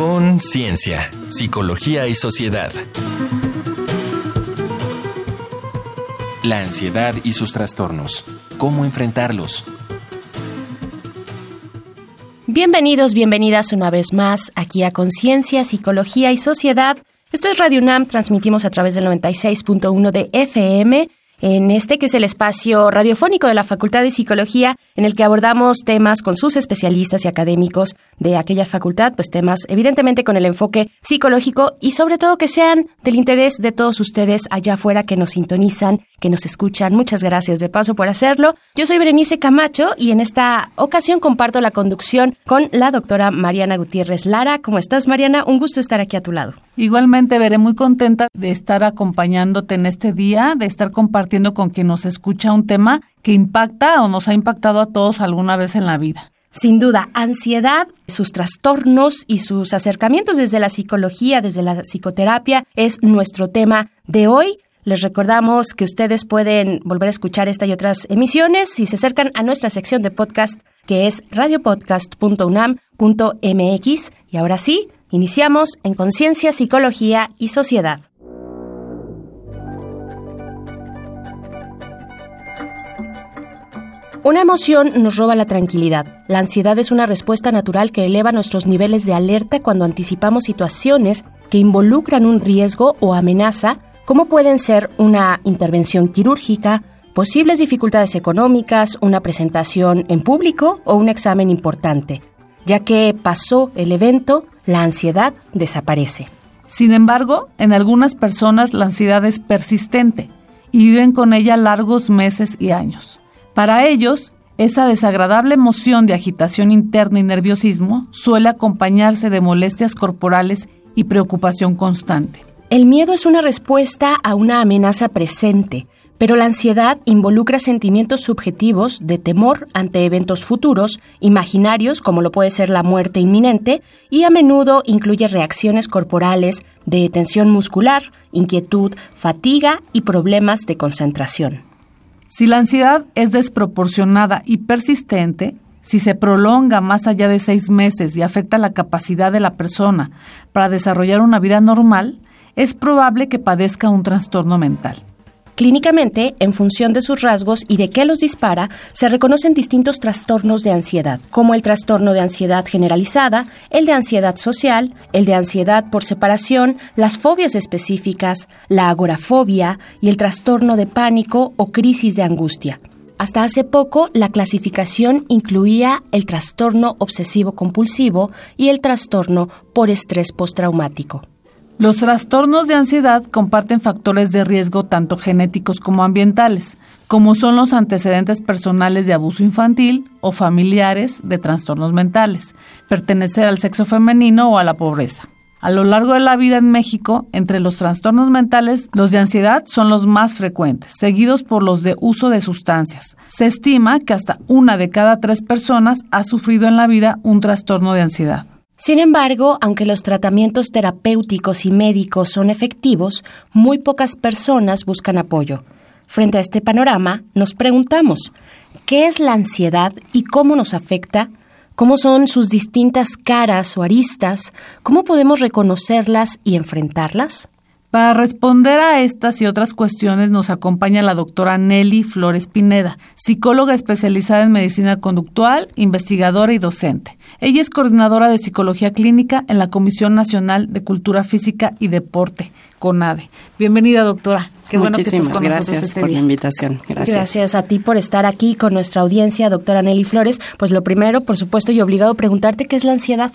Conciencia, Psicología y Sociedad. La ansiedad y sus trastornos. ¿Cómo enfrentarlos? Bienvenidos, bienvenidas una vez más aquí a Conciencia, Psicología y Sociedad. Esto es Radio UNAM, transmitimos a través del 96.1 de FM en este que es el espacio radiofónico de la Facultad de Psicología, en el que abordamos temas con sus especialistas y académicos de aquella facultad, pues temas evidentemente con el enfoque psicológico y sobre todo que sean del interés de todos ustedes allá afuera que nos sintonizan, que nos escuchan. Muchas gracias de paso por hacerlo. Yo soy Berenice Camacho y en esta ocasión comparto la conducción con la doctora Mariana Gutiérrez Lara. ¿Cómo estás, Mariana? Un gusto estar aquí a tu lado. Igualmente, veré muy contenta de estar acompañándote en este día, de estar compartiendo con quien nos escucha un tema que impacta o nos ha impactado a todos alguna vez en la vida. Sin duda, ansiedad, sus trastornos y sus acercamientos desde la psicología, desde la psicoterapia, es nuestro tema de hoy. Les recordamos que ustedes pueden volver a escuchar esta y otras emisiones si se acercan a nuestra sección de podcast que es radiopodcast.unam.mx. Y ahora sí, Iniciamos en Conciencia, Psicología y Sociedad. Una emoción nos roba la tranquilidad. La ansiedad es una respuesta natural que eleva nuestros niveles de alerta cuando anticipamos situaciones que involucran un riesgo o amenaza, como pueden ser una intervención quirúrgica, posibles dificultades económicas, una presentación en público o un examen importante. Ya que pasó el evento, la ansiedad desaparece. Sin embargo, en algunas personas la ansiedad es persistente y viven con ella largos meses y años. Para ellos, esa desagradable emoción de agitación interna y nerviosismo suele acompañarse de molestias corporales y preocupación constante. El miedo es una respuesta a una amenaza presente, pero la ansiedad involucra sentimientos subjetivos de temor ante eventos futuros, imaginarios como lo puede ser la muerte inminente, y a menudo incluye reacciones corporales de tensión muscular, inquietud, fatiga y problemas de concentración. Si la ansiedad es desproporcionada y persistente, si se prolonga más allá de seis meses y afecta la capacidad de la persona para desarrollar una vida normal, es probable que padezca un trastorno mental. Clínicamente, en función de sus rasgos y de qué los dispara, se reconocen distintos trastornos de ansiedad, como el trastorno de ansiedad generalizada, el de ansiedad social, el de ansiedad por separación, las fobias específicas, la agorafobia y el trastorno de pánico o crisis de angustia. Hasta hace poco, la clasificación incluía el trastorno obsesivo compulsivo y el trastorno por estrés postraumático. Los trastornos de ansiedad comparten factores de riesgo tanto genéticos como ambientales, como son los antecedentes personales de abuso infantil o familiares de trastornos mentales, pertenecer al sexo femenino o a la pobreza. A lo largo de la vida en México, entre los trastornos mentales, los de ansiedad son los más frecuentes, seguidos por los de uso de sustancias. Se estima que hasta una de cada tres personas ha sufrido en la vida un trastorno de ansiedad. Sin embargo, aunque los tratamientos terapéuticos y médicos son efectivos, muy pocas personas buscan apoyo. Frente a este panorama, nos preguntamos, ¿qué es la ansiedad y cómo nos afecta? ¿Cómo son sus distintas caras o aristas? ¿Cómo podemos reconocerlas y enfrentarlas? Para responder a estas y otras cuestiones nos acompaña la doctora Nelly Flores Pineda, psicóloga especializada en medicina conductual, investigadora y docente. Ella es coordinadora de psicología clínica en la Comisión Nacional de Cultura Física y Deporte, CONADE. Bienvenida, doctora. Qué bueno que estés con gracias nosotros este por la invitación. Gracias. Gracias a ti por estar aquí con nuestra audiencia, doctora Nelly Flores. Pues lo primero, por supuesto, y obligado a preguntarte qué es la ansiedad.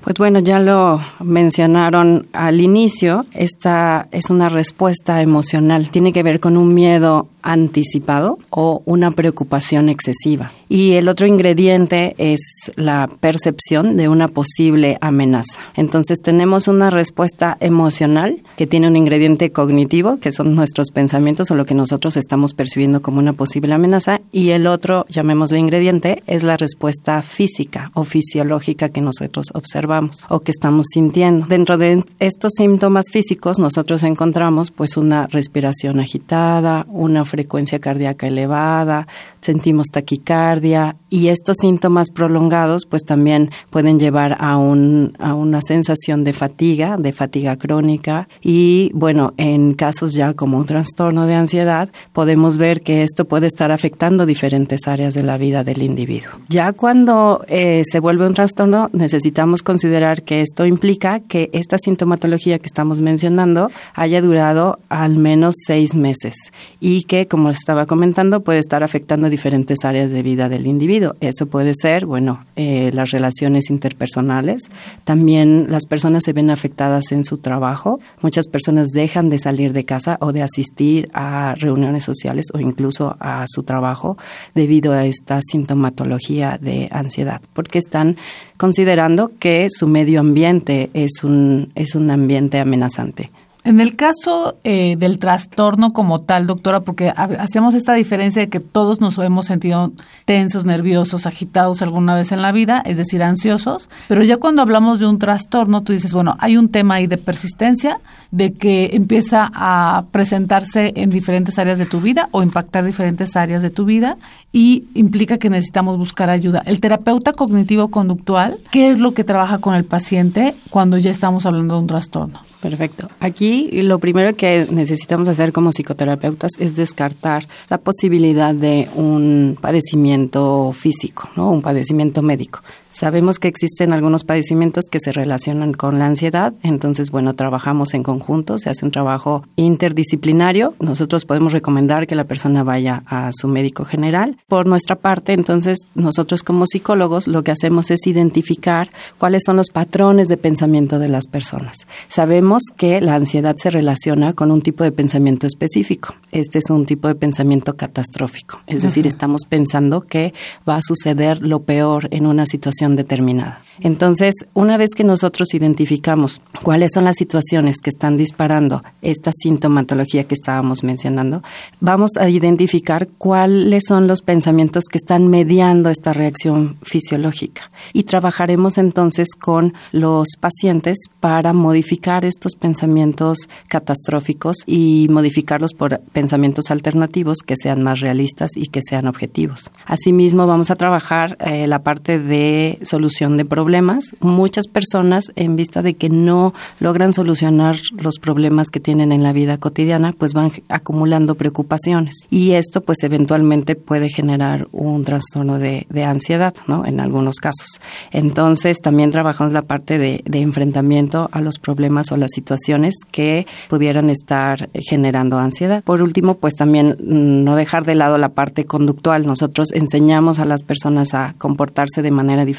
Pues bueno, ya lo mencionaron al inicio, esta es una respuesta emocional. Tiene que ver con un miedo anticipado o una preocupación excesiva. Y el otro ingrediente es la percepción de una posible amenaza. Entonces tenemos una respuesta emocional que tiene un ingrediente cognitivo, que son nuestros pensamientos o lo que nosotros estamos percibiendo como una posible amenaza, y el otro, llamémoslo ingrediente, es la respuesta física o fisiológica que nosotros observamos o que estamos sintiendo. Dentro de estos síntomas físicos nosotros encontramos pues una respiración agitada, una frecuencia cardíaca elevada, sentimos taquicardia, y estos síntomas prolongados pues también pueden llevar a, un, a una sensación de fatiga, de fatiga crónica y bueno, en casos ya como un trastorno de ansiedad podemos ver que esto puede estar afectando diferentes áreas de la vida del individuo. Ya cuando eh, se vuelve un trastorno necesitamos considerar que esto implica que esta sintomatología que estamos mencionando haya durado al menos seis meses y que como estaba comentando puede estar afectando diferentes áreas de vida del individuo eso puede ser, bueno, eh, las relaciones interpersonales. También las personas se ven afectadas en su trabajo. Muchas personas dejan de salir de casa o de asistir a reuniones sociales o incluso a su trabajo debido a esta sintomatología de ansiedad, porque están considerando que su medio ambiente es un, es un ambiente amenazante. En el caso eh, del trastorno como tal, doctora, porque hacemos esta diferencia de que todos nos hemos sentido tensos, nerviosos, agitados alguna vez en la vida, es decir, ansiosos, pero ya cuando hablamos de un trastorno, tú dices, bueno, hay un tema ahí de persistencia, de que empieza a presentarse en diferentes áreas de tu vida o impactar diferentes áreas de tu vida y implica que necesitamos buscar ayuda. El terapeuta cognitivo-conductual, ¿qué es lo que trabaja con el paciente cuando ya estamos hablando de un trastorno? Perfecto. Aquí lo primero que necesitamos hacer como psicoterapeutas es descartar la posibilidad de un padecimiento físico, ¿no? un padecimiento médico. Sabemos que existen algunos padecimientos que se relacionan con la ansiedad, entonces, bueno, trabajamos en conjunto, se hace un trabajo interdisciplinario. Nosotros podemos recomendar que la persona vaya a su médico general. Por nuestra parte, entonces, nosotros como psicólogos lo que hacemos es identificar cuáles son los patrones de pensamiento de las personas. Sabemos que la ansiedad se relaciona con un tipo de pensamiento específico. Este es un tipo de pensamiento catastrófico, es decir, estamos pensando que va a suceder lo peor en una situación determinada. Entonces, una vez que nosotros identificamos cuáles son las situaciones que están disparando esta sintomatología que estábamos mencionando, vamos a identificar cuáles son los pensamientos que están mediando esta reacción fisiológica. Y trabajaremos entonces con los pacientes para modificar estos pensamientos catastróficos y modificarlos por pensamientos alternativos que sean más realistas y que sean objetivos. Asimismo, vamos a trabajar eh, la parte de solución de problemas. Muchas personas, en vista de que no logran solucionar los problemas que tienen en la vida cotidiana, pues van acumulando preocupaciones. Y esto, pues, eventualmente puede generar un trastorno de, ansiedad, ¿no? En algunos casos. Entonces, también trabajamos la parte de, de enfrentamiento a los problemas o las situaciones que pudieran estar generando ansiedad. Por último, pues también mm, no dejar de lado la parte conductual. Nosotros enseñamos a las personas a comportarse de manera diferente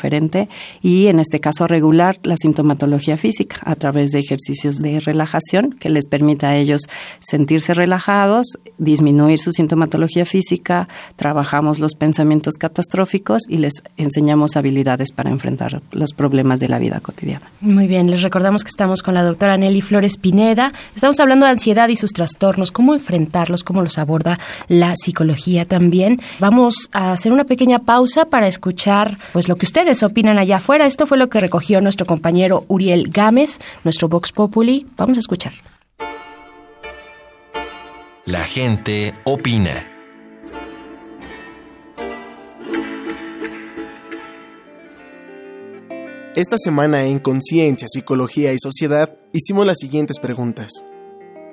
y en este caso regular la sintomatología física a través de ejercicios de relajación que les permita a ellos sentirse relajados, disminuir su sintomatología física, trabajamos los pensamientos catastróficos y les enseñamos habilidades para enfrentar los problemas de la vida cotidiana. Muy bien, les recordamos que estamos con la doctora Nelly Flores Pineda. Estamos hablando de ansiedad y sus trastornos, cómo enfrentarlos, cómo los aborda la psicología también. Vamos a hacer una pequeña pausa para escuchar pues lo que ustedes opinan allá afuera. Esto fue lo que recogió nuestro compañero Uriel Gámez, nuestro Vox Populi. Vamos a escuchar. La gente opina. Esta semana en Conciencia, Psicología y Sociedad hicimos las siguientes preguntas.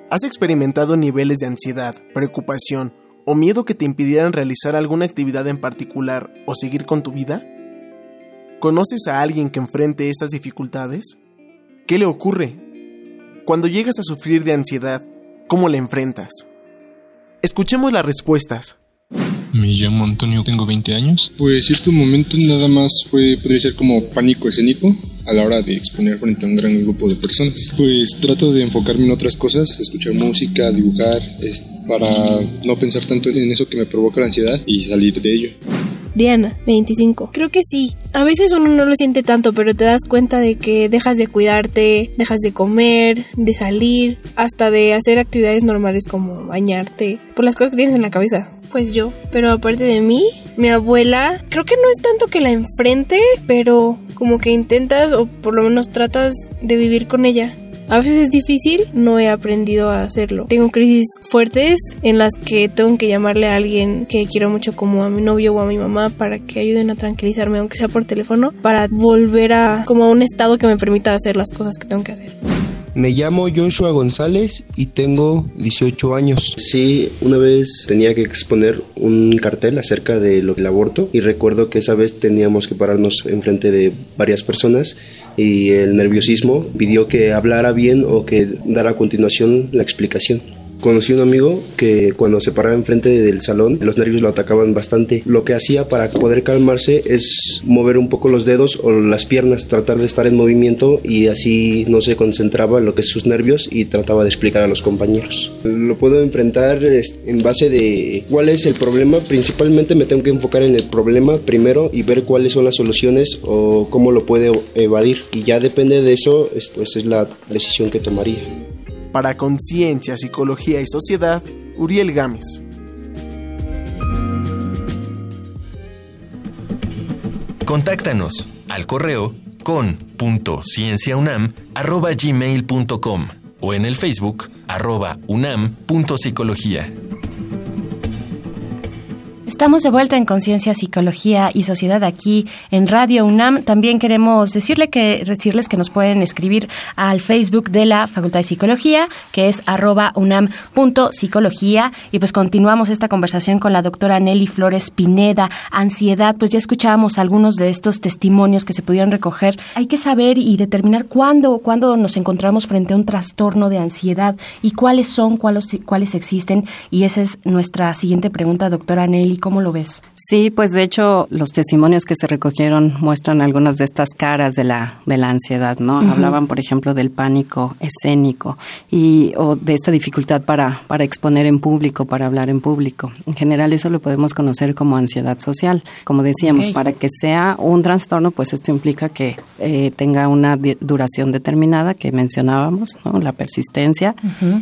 ¿Has experimentado niveles de ansiedad, preocupación o miedo que te impidieran realizar alguna actividad en particular o seguir con tu vida? ¿Conoces a alguien que enfrente estas dificultades? ¿Qué le ocurre? Cuando llegas a sufrir de ansiedad, ¿cómo la enfrentas? Escuchemos las respuestas. Me llamo Antonio, tengo 20 años. Pues cierto momento nada más fue, podría ser como pánico escénico a la hora de exponer frente a un gran grupo de personas. Pues trato de enfocarme en otras cosas, escuchar música, dibujar, para no pensar tanto en eso que me provoca la ansiedad y salir de ello. Diana, 25. Creo que sí. A veces uno no lo siente tanto, pero te das cuenta de que dejas de cuidarte, dejas de comer, de salir, hasta de hacer actividades normales como bañarte, por las cosas que tienes en la cabeza. Pues yo, pero aparte de mí, mi abuela, creo que no es tanto que la enfrente, pero como que intentas o por lo menos tratas de vivir con ella A veces es difícil, no he aprendido a hacerlo. Tengo crisis fuertes en las que tengo que llamarle a alguien que quiero mucho como a mi novio o a mi mamá para que ayuden a tranquilizarme, aunque sea por teléfono, para volver a como a un estado que me permita hacer las cosas que tengo que hacer. Me llamo Joshua González y tengo 18 años. Sí, una vez tenía que exponer un cartel acerca del aborto y recuerdo que esa vez teníamos que pararnos enfrente de varias personas y el nerviosismo pidió que hablara bien o que dara a continuación la explicación. Conocí a un amigo que cuando se paraba enfrente del salón, los nervios lo atacaban bastante. Lo que hacía para poder calmarse es mover un poco los dedos o las piernas, tratar de estar en movimiento y así no se concentraba en lo que es sus nervios y trataba de explicar a los compañeros. Lo puedo enfrentar en base de cuál es el problema. Principalmente me tengo que enfocar en el problema primero y ver cuáles son las soluciones o cómo lo puede evadir. Y ya depende de eso, pues es la decisión que tomaría. Para Conciencia, Psicología y Sociedad, Uriel Gámez. Contáctanos al correo con.cienciaunam.gmail.com o en el Facebook arroba unam.psicología. Estamos de vuelta en Conciencia, Psicología y Sociedad aquí en Radio UNAM. También queremos decirle que, decirles que nos pueden escribir al Facebook de la Facultad de Psicología, que es arroba unam.psicología. Y pues continuamos esta conversación con la doctora Nelly Flores Pineda. Ansiedad, pues ya escuchábamos algunos de estos testimonios que se pudieron recoger. Hay que saber y determinar cuándo, cuándo nos encontramos frente a un trastorno de ansiedad y cuáles son, cuáles, cuáles existen. Y esa es nuestra siguiente pregunta, doctora Nelly ¿Cómo lo ves? Sí, pues de hecho los testimonios que se recogieron muestran algunas de estas caras de la, de la ansiedad, ¿no? Hablaban, por ejemplo, del pánico escénico y o de esta dificultad para, para exponer en público, para hablar en público. En general eso lo podemos conocer como ansiedad social. Como decíamos, para que sea un trastorno, pues esto implica que eh, tenga una duración determinada que mencionábamos, ¿no? La persistencia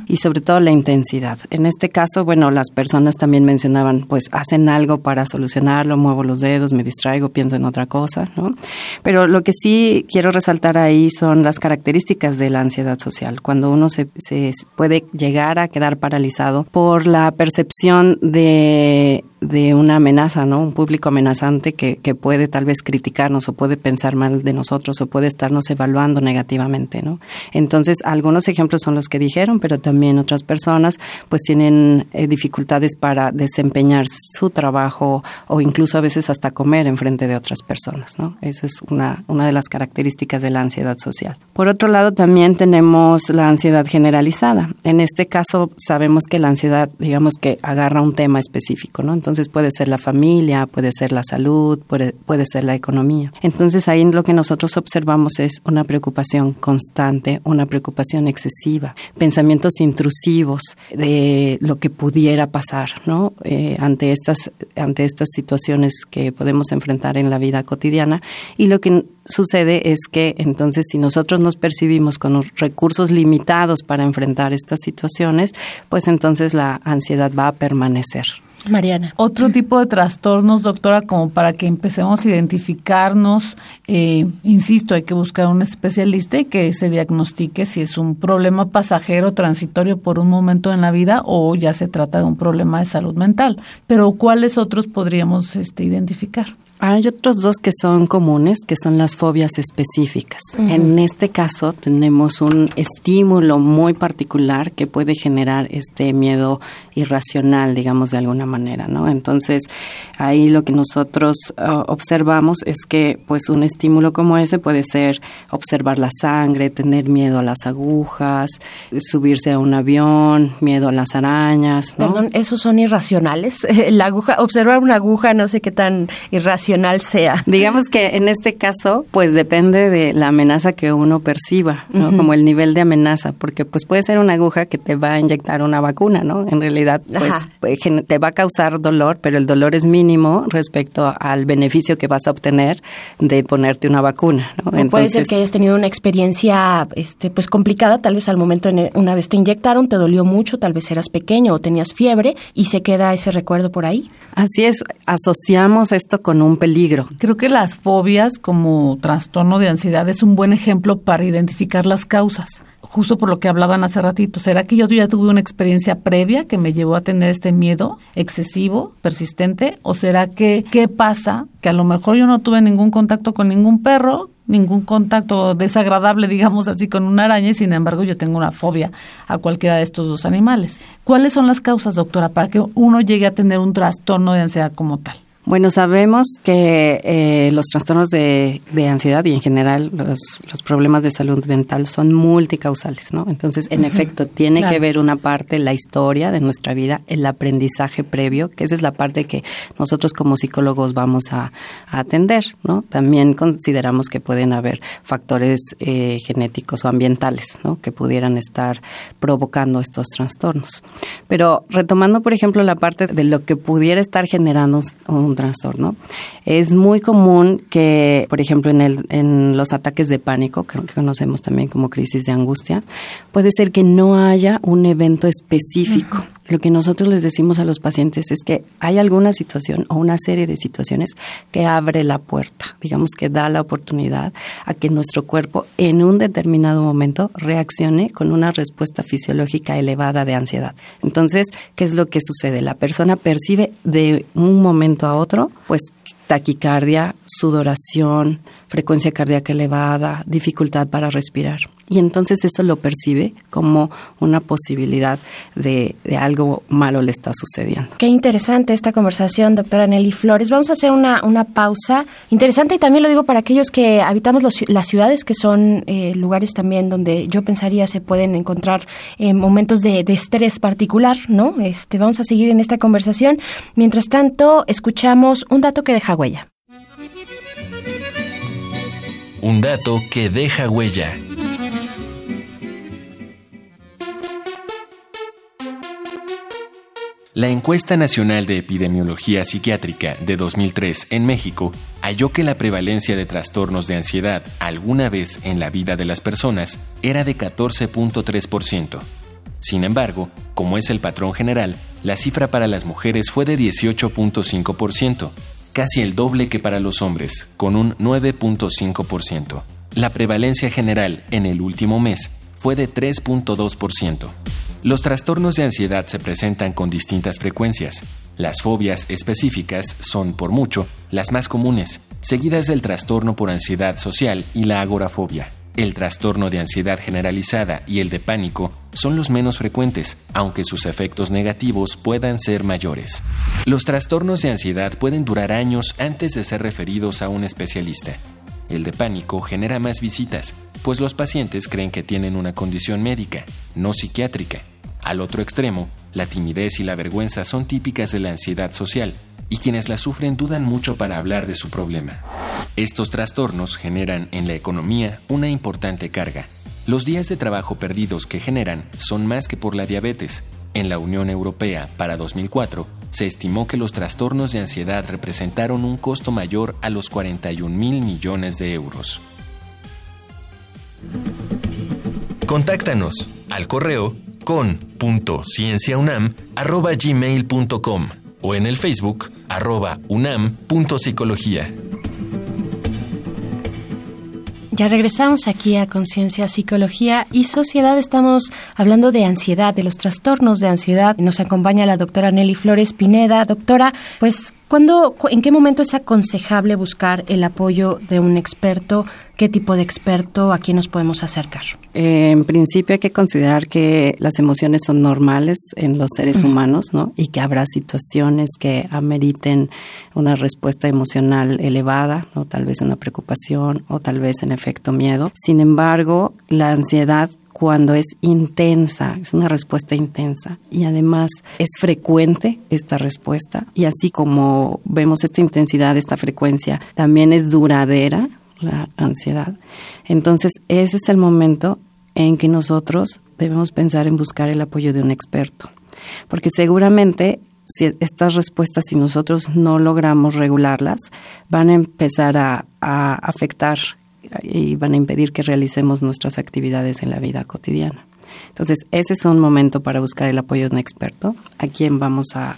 y sobre todo la intensidad. En este caso, bueno, las personas también mencionaban, pues hacen algo para solucionarlo, muevo los dedos, me distraigo, pienso en otra cosa, ¿no? Pero lo que sí quiero resaltar ahí son las características de la ansiedad social, cuando uno se, se puede llegar a quedar paralizado por la percepción de de una amenaza, ¿no? Un público amenazante que, que, puede tal vez criticarnos o puede pensar mal de nosotros o puede estarnos evaluando negativamente, ¿no? Entonces, algunos ejemplos son los que dijeron, pero también otras personas pues tienen eh, dificultades para desempeñar su trabajo o incluso a veces hasta comer en frente de otras personas, ¿no? Esa es una, una de las características de la ansiedad social. Por otro lado, también tenemos la ansiedad generalizada. En este caso, sabemos que la ansiedad, digamos que agarra un tema específico, ¿no? Entonces puede ser la familia, puede ser la salud, puede, puede ser la economía. Entonces ahí lo que nosotros observamos es una preocupación constante, una preocupación excesiva, pensamientos intrusivos de lo que pudiera pasar, ¿no? Eh, ante estas ante estas situaciones que podemos enfrentar en la vida cotidiana y lo que sucede es que entonces si nosotros nos percibimos con los recursos limitados para enfrentar estas situaciones, pues entonces la ansiedad va a permanecer. Mariana. Otro tipo de trastornos, doctora, como para que empecemos a identificarnos, eh, insisto, hay que buscar un especialista y que se diagnostique si es un problema pasajero, transitorio por un momento en la vida o ya se trata de un problema de salud mental. Pero ¿cuáles otros podríamos este, identificar? Hay otros dos que son comunes, que son las fobias específicas. En este caso tenemos un estímulo muy particular que puede generar este miedo irracional, digamos de alguna manera, ¿no? Entonces, ahí lo que nosotros uh, observamos es que pues un estímulo como ese puede ser observar la sangre, tener miedo a las agujas, subirse a un avión, miedo a las arañas, ¿no? Perdón, esos son irracionales. La aguja, observar una aguja, no sé qué tan irracional sea. Digamos que en este caso, pues depende de la amenaza que uno perciba, ¿no? Como el nivel de amenaza, porque pues puede ser una aguja que te va a inyectar una vacuna, ¿no? En realidad, pues, pues te va a causar dolor, pero el dolor es mínimo respecto al beneficio que vas a obtener de ponerte una vacuna, ¿no? puede ser que hayas tenido una experiencia, este, pues complicada, tal vez al momento en una vez te inyectaron, te dolió mucho, tal vez eras pequeño o tenías fiebre y se queda ese recuerdo por ahí. Así es, asociamos esto con un peligro. Creo que las fobias como trastorno de ansiedad es un buen ejemplo para identificar las causas justo por lo que hablaban hace ratito. ¿Será que yo ya tuve una experiencia previa que me llevó a tener este miedo excesivo, persistente? ¿O será que qué pasa? Que a lo mejor yo no tuve ningún contacto con ningún perro, ningún contacto desagradable, digamos así, con una araña y sin embargo yo tengo una fobia a cualquiera de estos dos animales. ¿Cuáles son las causas, doctora, para que uno llegue a tener un trastorno de ansiedad como tal? Bueno, sabemos que eh, los trastornos de, ansiedad y en general los, problemas de salud mental son multicausales, ¿no? Entonces, en efecto, tiene que ver una parte la historia de nuestra vida, el aprendizaje previo, que esa es la parte que nosotros como psicólogos vamos a, atender, ¿no? También consideramos que pueden haber factores eh, genéticos o ambientales, ¿no? Que pudieran estar provocando estos trastornos. Pero retomando, por ejemplo, la parte de lo que pudiera estar generando un trastorno. Es muy común que, por ejemplo, en, el, en los ataques de pánico, que conocemos también como crisis de angustia, puede ser que no haya un evento específico. Lo que nosotros les decimos a los pacientes es que hay alguna situación o una serie de situaciones que abre la puerta, digamos que da la oportunidad a que nuestro cuerpo en un determinado momento reaccione con una respuesta fisiológica elevada de ansiedad. Entonces, ¿qué es lo que sucede? La persona percibe de un momento a otro, pues taquicardia, sudoración, frecuencia cardíaca elevada, dificultad para respirar. Y entonces eso lo percibe como una posibilidad de, algo malo le está sucediendo. Qué interesante esta conversación, doctora Nelly Flores. Vamos a hacer una, una pausa interesante y también lo digo para aquellos que habitamos las ciudades, que son eh, lugares también donde yo pensaría se pueden encontrar eh, momentos de, de, estrés particular, ¿no? Este, vamos a seguir en esta conversación. Mientras tanto, escuchamos un dato que deja huella. Un dato que deja huella. La encuesta nacional de epidemiología psiquiátrica de 2003 en México halló que la prevalencia de trastornos de ansiedad alguna vez en la vida de las personas era de 14.3%. Sin embargo, como es el patrón general, la cifra para las mujeres fue de 18.5%, casi el doble que para los hombres, con un 9.5%. La prevalencia general en el último mes fue de 3.2%. Los trastornos de ansiedad se presentan con distintas frecuencias. Las fobias específicas son, por mucho, las más comunes, seguidas del trastorno por ansiedad social y la agorafobia. El trastorno de ansiedad generalizada y el de pánico son los menos frecuentes, aunque sus efectos negativos puedan ser mayores. Los trastornos de ansiedad pueden durar años antes de ser referidos a un especialista. El de pánico genera más visitas, pues los pacientes creen que tienen una condición médica, no psiquiátrica, al otro extremo, la timidez y la vergüenza son típicas de la ansiedad social, y quienes la sufren dudan mucho para hablar de su problema. Estos trastornos generan en la economía una importante carga. Los días de trabajo perdidos que generan son más que por la diabetes. En la Unión Europea, para 2004, se estimó que los trastornos de ansiedad representaron un costo mayor a los 41 mil millones de euros. Contáctanos al correo con.cienciaunam.gmail.com o en el Facebook arroba unam.psicología. Ya regresamos aquí a Conciencia, Psicología y Sociedad. Estamos hablando de ansiedad, de los trastornos de ansiedad. Nos acompaña la doctora Nelly Flores Pineda. Doctora, pues, ¿cuándo, ¿en qué momento es aconsejable buscar el apoyo de un experto? ¿Qué tipo de experto? ¿A quién nos podemos acercar? Eh, en principio hay que considerar que las emociones son normales en los seres humanos, ¿no? Y que habrá situaciones que ameriten una respuesta emocional elevada, ¿no? Tal vez una preocupación o tal vez en efecto miedo. Sin embargo, la ansiedad cuando es intensa, es una respuesta intensa. Y además es frecuente esta respuesta. Y así como vemos esta intensidad, esta frecuencia, también es duradera, la ansiedad. Entonces, ese es el momento en que nosotros debemos pensar en buscar el apoyo de un experto, porque seguramente si estas respuestas, si nosotros no logramos regularlas, van a empezar a, a afectar y van a impedir que realicemos nuestras actividades en la vida cotidiana. Entonces, ese es un momento para buscar el apoyo de un experto, a quien vamos a,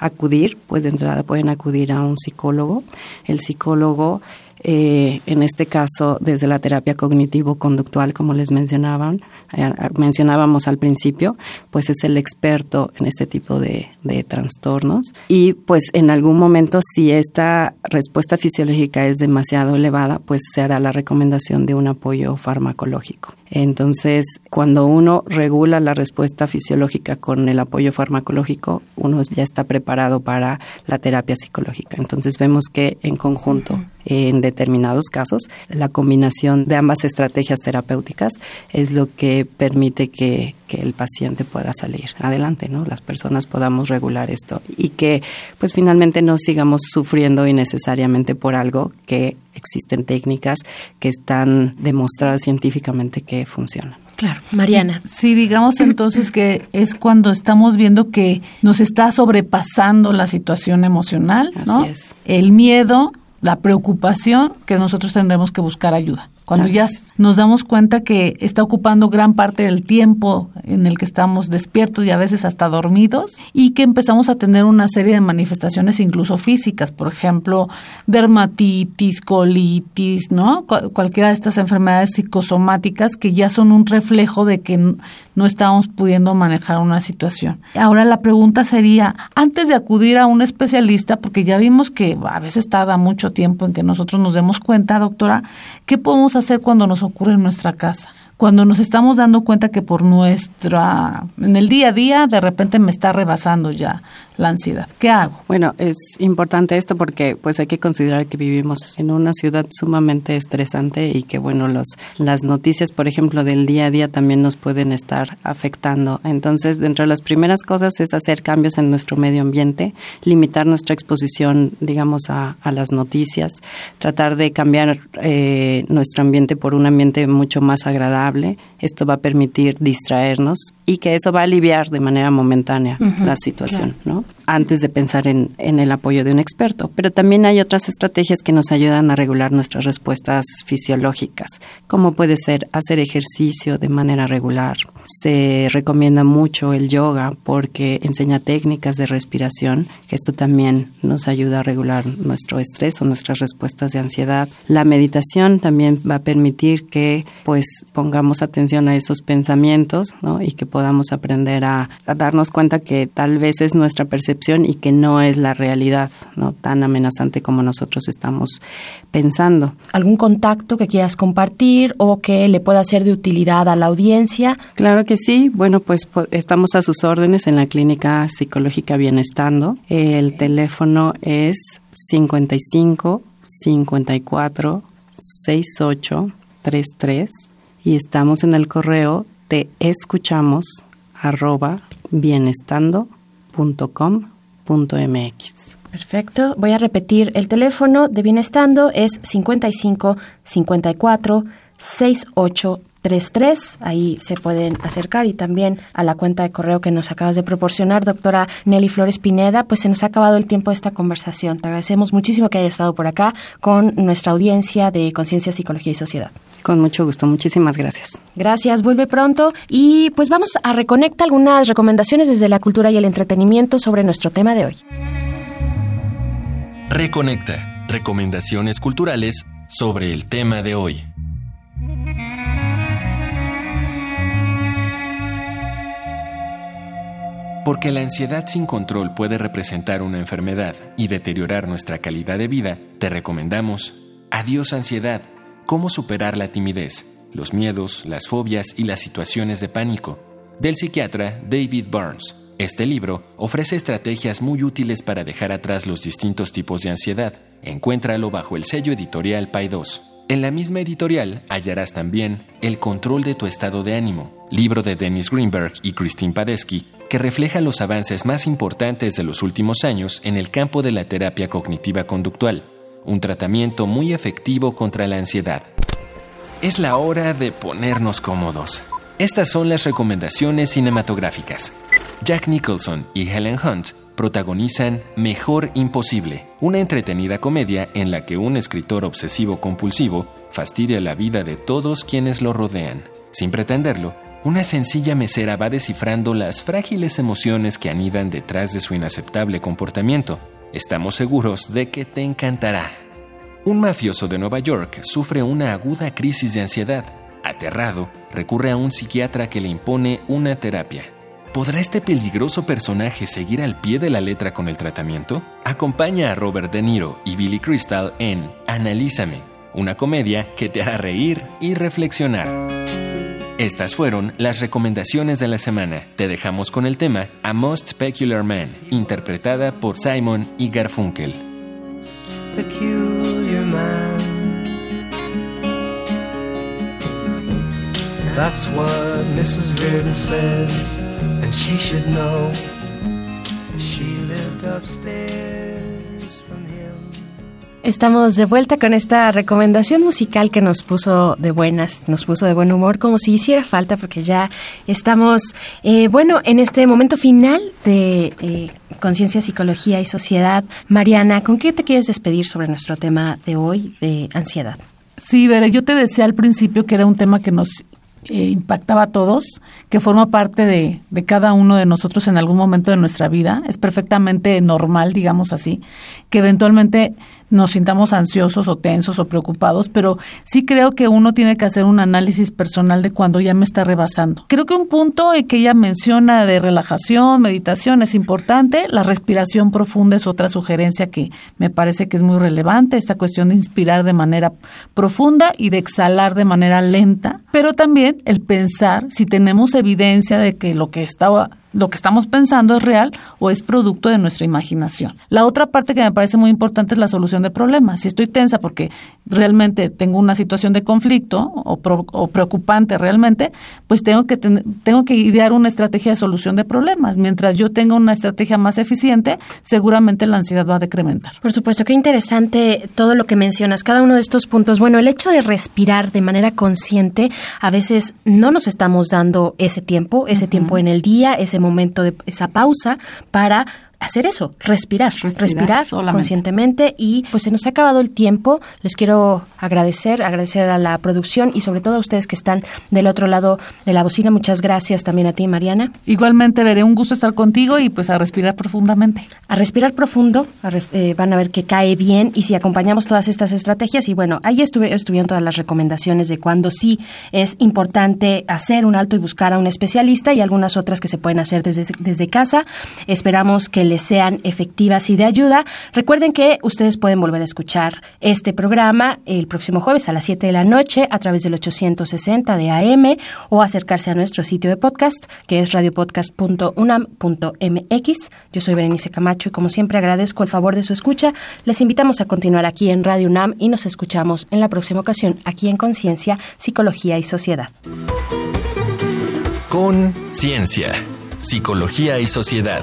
acudir, pues de entrada pueden acudir a un psicólogo. El psicólogo eh, en este caso desde la terapia cognitivo-conductual, como les mencionaban, eh, mencionábamos al principio, pues es el experto en este tipo de, de trastornos. Y pues en algún momento, si esta respuesta fisiológica es demasiado elevada, pues se hará la recomendación de un apoyo farmacológico. Entonces, cuando uno regula la respuesta fisiológica con el apoyo farmacológico, uno ya está preparado para la terapia psicológica. Entonces, vemos que en conjunto, en determinados casos, la combinación de ambas estrategias terapéuticas es lo que permite que, que el paciente pueda salir adelante, ¿no? Las personas podamos regular esto y que, pues, finalmente no sigamos sufriendo innecesariamente por algo que existen técnicas que están demostradas científicamente que funcionan. Claro, Mariana. Sí, digamos entonces que es cuando estamos viendo que nos está sobrepasando la situación emocional, ¿no? Así es. El miedo, la preocupación, que nosotros tendremos que buscar ayuda. Cuando ya nos damos cuenta que está ocupando gran parte del tiempo en el que estamos despiertos y a veces hasta dormidos y que empezamos a tener una serie de manifestaciones incluso físicas, por ejemplo, dermatitis, colitis, ¿no? Cu- cualquiera de estas enfermedades psicosomáticas que ya son un reflejo de que no estamos pudiendo manejar una situación. Ahora la pregunta sería, antes de acudir a un especialista, porque ya vimos que a veces tarda mucho tiempo en que nosotros nos demos cuenta, doctora, ¿qué podemos hacer cuando nos ocurre en nuestra casa? Cuando nos estamos dando cuenta que por nuestra, en el día a día, de repente me está rebasando ya la ansiedad. ¿Qué hago? Bueno, es importante esto porque pues hay que considerar que vivimos en una ciudad sumamente estresante y que bueno, los, las noticias, por ejemplo, del día a día también nos pueden estar afectando. Entonces, dentro de las primeras cosas es hacer cambios en nuestro medio ambiente, limitar nuestra exposición, digamos, a, a las noticias, tratar de cambiar eh, nuestro ambiente por un ambiente mucho más agradable. Esto va a permitir distraernos y que eso va a aliviar de manera momentánea la situación, ¿no? Antes de pensar en, en el apoyo de un experto. Pero también hay otras estrategias que nos ayudan a regular nuestras respuestas fisiológicas, como puede ser hacer ejercicio de manera regular. Se recomienda mucho el yoga porque enseña técnicas de respiración, que esto también nos ayuda a regular nuestro estrés o nuestras respuestas de ansiedad. La meditación también va a permitir que pues pongamos atención a esos pensamientos, ¿no? Y que podamos aprender a, a darnos cuenta que tal vez es nuestra percepción y que no es la realidad, ¿no? Tan amenazante como nosotros estamos pensando. ¿Algún contacto que quieras compartir o que le pueda ser de utilidad a la audiencia? Claro que sí. Bueno, pues estamos a sus órdenes en la Clínica Psicológica Bienestando. El teléfono es 55 54 68 33 y estamos en el correo de escuchamos arroba bienestando.com.mx. Perfecto. Voy a repetir. El teléfono de Bienestando es 55 54 68 33. Ahí se pueden acercar y también a la cuenta de correo que nos acabas de proporcionar, doctora Nelly Flores Pineda. Pues se nos ha acabado el tiempo de esta conversación. Te agradecemos muchísimo que hayas estado por acá con nuestra audiencia de Conciencia, Psicología y Sociedad. Con mucho gusto. Muchísimas gracias. Gracias, vuelve pronto. Y pues vamos a reconectar algunas recomendaciones desde la cultura y el entretenimiento sobre nuestro tema de hoy. Reconecta. Recomendaciones culturales sobre el tema de hoy. Porque la ansiedad sin control puede representar una enfermedad y deteriorar nuestra calidad de vida, te recomendamos Adiós ansiedad, cómo superar la timidez, los miedos, las fobias y las situaciones de pánico, del psiquiatra David Burns. Este libro ofrece estrategias muy útiles para dejar atrás los distintos tipos de ansiedad. Encuéntralo bajo el sello editorial Pay 2. En la misma editorial hallarás también El control de tu estado de ánimo, libro de Dennis Greenberg y Christine Padesky, que refleja los avances más importantes de los últimos años en el campo de la terapia cognitiva conductual, un tratamiento muy efectivo contra la ansiedad. Es la hora de ponernos cómodos. Estas son las recomendaciones cinematográficas. Jack Nicholson y Helen Hunt protagonizan Mejor Imposible, una entretenida comedia en la que un escritor obsesivo compulsivo fastidia la vida de todos quienes lo rodean. Sin pretenderlo, una sencilla mesera va descifrando las frágiles emociones que anidan detrás de su inaceptable comportamiento. Estamos seguros de que te encantará. Un mafioso de Nueva York sufre una aguda crisis de ansiedad. Aterrado, recurre a un psiquiatra que le impone una terapia. ¿Podrá este peligroso personaje seguir al pie de la letra con el tratamiento? Acompaña a Robert De Niro y Billy Crystal en Analízame, una comedia que te hará reír y reflexionar. Estas fueron las recomendaciones de la semana. Te dejamos con el tema A Most Peculiar Man, interpretada por Simon y Garfunkel. That's what Mrs. says, and she should know. She lived upstairs. Estamos de vuelta con esta recomendación musical que nos puso de buenas, nos puso de buen humor, como si hiciera falta, porque ya estamos, eh, bueno, en este momento final de eh, Conciencia, Psicología y Sociedad. Mariana, ¿con qué te quieres despedir sobre nuestro tema de hoy de ansiedad? Sí, Veré, yo te decía al principio que era un tema que nos eh, impactaba a todos, que forma parte de, de, cada uno de nosotros en algún momento de nuestra vida. Es perfectamente normal, digamos así, que eventualmente nos sintamos ansiosos o tensos o preocupados, pero sí creo que uno tiene que hacer un análisis personal de cuando ya me está rebasando. Creo que un punto que ella menciona de relajación, meditación es importante, la respiración profunda es otra sugerencia que me parece que es muy relevante, esta cuestión de inspirar de manera profunda y de exhalar de manera lenta, pero también el pensar si tenemos evidencia de que lo que estaba lo que estamos pensando es real o es producto de nuestra imaginación. La otra parte que me parece muy importante es la solución de problemas. Si estoy tensa porque realmente tengo una situación de conflicto o, preocupante realmente, pues tengo que, tengo que idear una estrategia de solución de problemas. Mientras yo tenga una estrategia más eficiente, seguramente la ansiedad va a decrementar. Por supuesto, qué interesante todo lo que mencionas, cada uno de estos puntos. Bueno, el hecho de respirar de manera consciente, a veces no nos estamos dando ese tiempo, ese tiempo en el día, ese momento de esa pausa para hacer eso, respirar, respirar, conscientemente y pues se nos ha acabado el tiempo. Les quiero agradecer, agradecer a la producción y sobre todo a ustedes que están del otro lado de la bocina. Muchas gracias también a ti, Mariana. Igualmente, veré un gusto estar contigo y pues a respirar profundamente. A respirar profundo, eh, van a ver que cae bien y si acompañamos todas estas estrategias y bueno, ahí estuve, estuvieron todas las recomendaciones de cuando sí es importante hacer un alto y buscar a un especialista y algunas otras que se pueden hacer desde, desde casa. Esperamos que les sean efectivas y de ayuda. Recuerden que ustedes pueden volver a escuchar este programa el próximo jueves a las 7 de la noche a través del 860 de AM o acercarse a nuestro sitio de podcast que es radiopodcast.unam.mx. Yo soy Berenice Camacho y como siempre agradezco el favor de su escucha. Les invitamos a continuar aquí en Radio UNAM y nos escuchamos en la próxima ocasión aquí en Conciencia, Psicología y Sociedad. Conciencia, Psicología y Sociedad.